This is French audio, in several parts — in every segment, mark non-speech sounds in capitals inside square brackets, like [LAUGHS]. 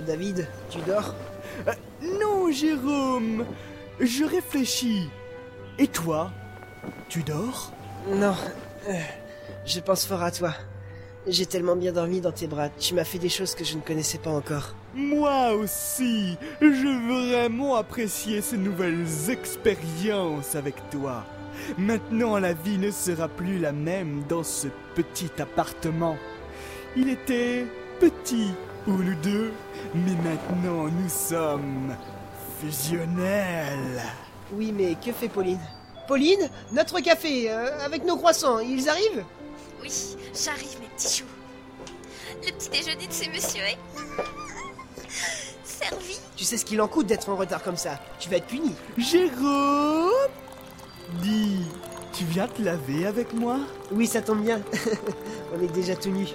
David, tu dors Euh, Non, Jérôme Je réfléchis. Et toi Tu dors Non, euh, je pense fort à toi. J'ai tellement bien dormi dans tes bras. Tu m'as fait des choses que je ne connaissais pas encore. Moi aussi Je veux vraiment apprécier ces nouvelles expériences avec toi. Maintenant, la vie ne sera plus la même dans ce petit appartement. Il était petit pour nous deux, mais maintenant nous sommes fusionnels. Oui, mais que fait Pauline? Pauline Notre café, euh, avec nos croissants, ils arrivent? Oui, j'arrive, mes petits choux. Le petit déjeuner de ces messieurs est. [LAUGHS] servi. Tu sais ce qu'il en coûte d'être en retard comme ça? Tu vas être puni. Jérôme Dis, tu viens te laver avec moi? Oui, ça tombe bien. [LAUGHS] On est déjà tout nus.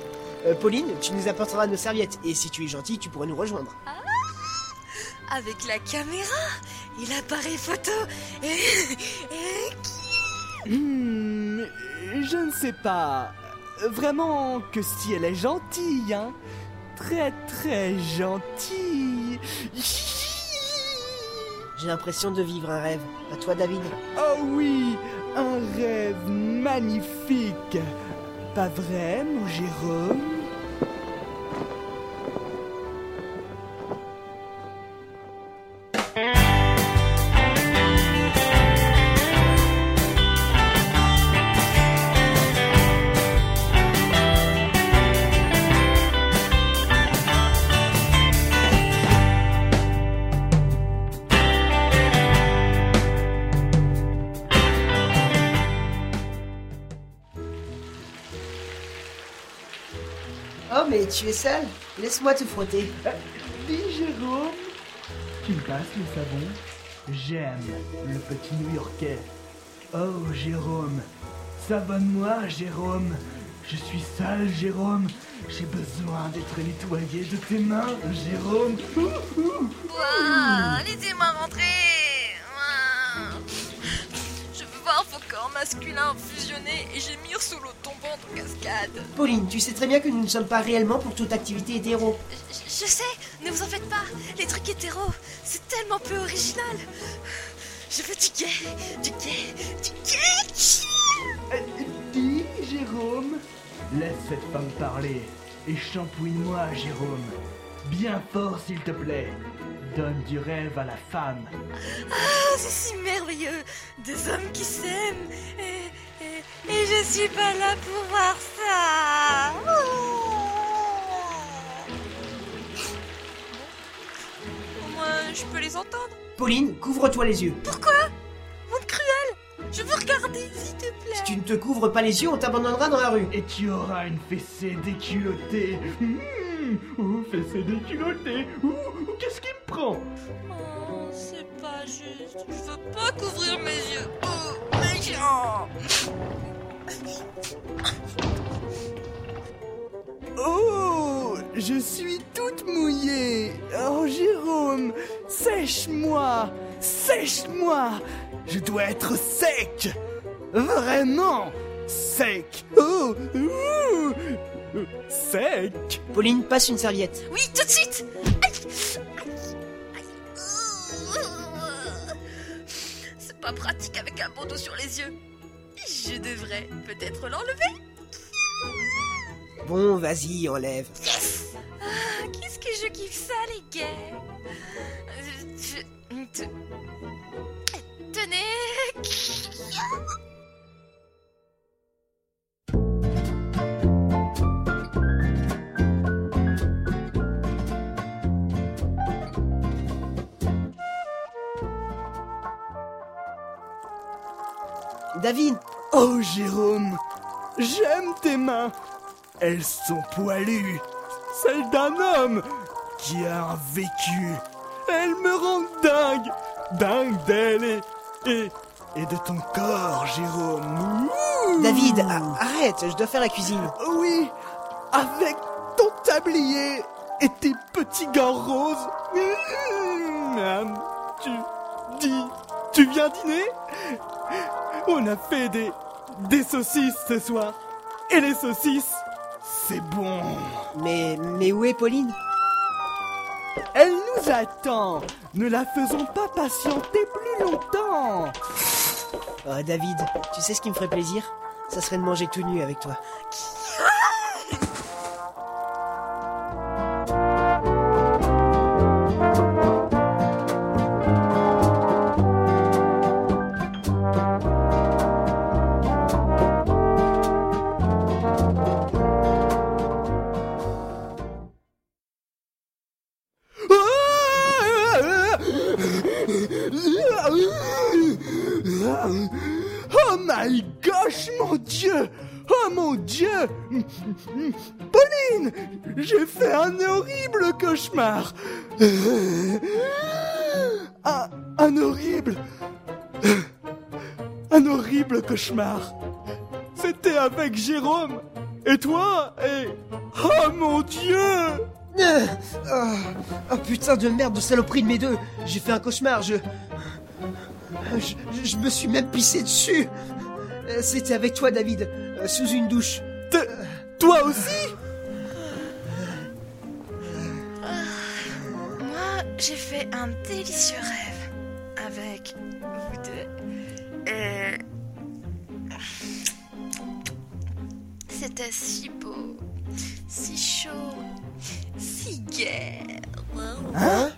Euh, Pauline, tu nous apporteras nos serviettes. Et si tu es gentil, tu pourrais nous rejoindre. Avec la caméra et l'appareil photo. Et. et- Hmm, je ne sais pas. Vraiment que si elle est gentille, hein Très très gentille. J'ai l'impression de vivre un rêve. À toi, David. Oh oui, un rêve magnifique. Pas vrai, mon Jérôme? Mais tu es sale Laisse-moi te frotter. Dis Jérôme, tu me passes le savon? J'aime le petit New-Yorkais. Oh Jérôme, savonne-moi Jérôme. Je suis sale Jérôme. J'ai besoin d'être nettoyé de tes mains Jérôme. Ouh, ouh. Ouah, laissez-moi rentrer. Vos corps masculins fusionnés et gémir sous l'eau tombante en cascade. Pauline, tu sais très bien que nous ne sommes pas réellement pour toute activité hétéro. Je, je sais, ne vous en faites pas. Les trucs hétéros, c'est tellement peu original. Je veux du gay, du gay, du gay. Euh, Dis Jérôme. Laisse cette femme parler et shampouine-moi Jérôme. Bien fort s'il te plaît. Donne du rêve à la femme. Oh, c'est si merveilleux. Deux hommes qui s'aiment. Et, et- et je suis pas là pour voir ça. Oh. Au moins, je peux les entendre. Pauline, couvre-toi les yeux. Monde cruel. Je veux regarder, s'il te plaît. Si tu ne te couvres pas les yeux, on t'abandonnera dans la rue. Et tu auras une fessée déculottée. Mmh, oh, fessée déculottée. Ouh, ouh, qu'est-ce qui me prend Oh, c'est pas juste. Je veux pas couvrir mes yeux. Oh, méchant. Oh, je suis toute mouillée. Oh, Jérôme, sèche-moi, sèche-moi. Je dois être sec. Vraiment sec. Oh, ouh, sec. Pauline, passe une serviette. Oui, tout de suite. Aïe. Aïe. Aïe. C'est pas pratique avec un bandeau sur les yeux. Je devrais peut-être l'enlever. Bon, vas-y, enlève. Ah, Qu'est-ce que je kiffe ça, les gars Je- je- te- Tenez David, Oh, Jérôme, j'aime tes mains. Elles sont poilues. Celles d'un homme qui a un vécu. Elles me rendent dingue. Dingue d'elle et, et, et de ton corps, Jérôme. Ouh. David, arrête, je dois faire la cuisine. Oui, avec ton tablier et tes petits gants roses. Mmh, Miam. tu dis, tu viens dîner? On a fait des, des saucisses ce soir. Et les saucisses, c'est bon. Mais, mais où est Pauline? Elle nous attend. Ne la faisons pas patienter plus longtemps. Oh, David, tu sais ce qui me ferait plaisir? Ça serait de manger tout nu avec toi. Gosh, mon Dieu. Oh mon Dieu. Pauline J'ai fait un horrible cauchemar. Un, un horrible Un horrible cauchemar. C'était avec Jérôme. Et toi Et... Oh mon Dieu. Euh, oh, putain de merde de saloperie de mes deux. J'ai fait un cauchemar, je... je... me suis même pissé dessus C'était avec toi, David, euh, sous une douche. Toi aussi? Moi, j'ai fait un délicieux rêve avec vous deux. Et... C'était si beau, si chaud, si gai. Hein?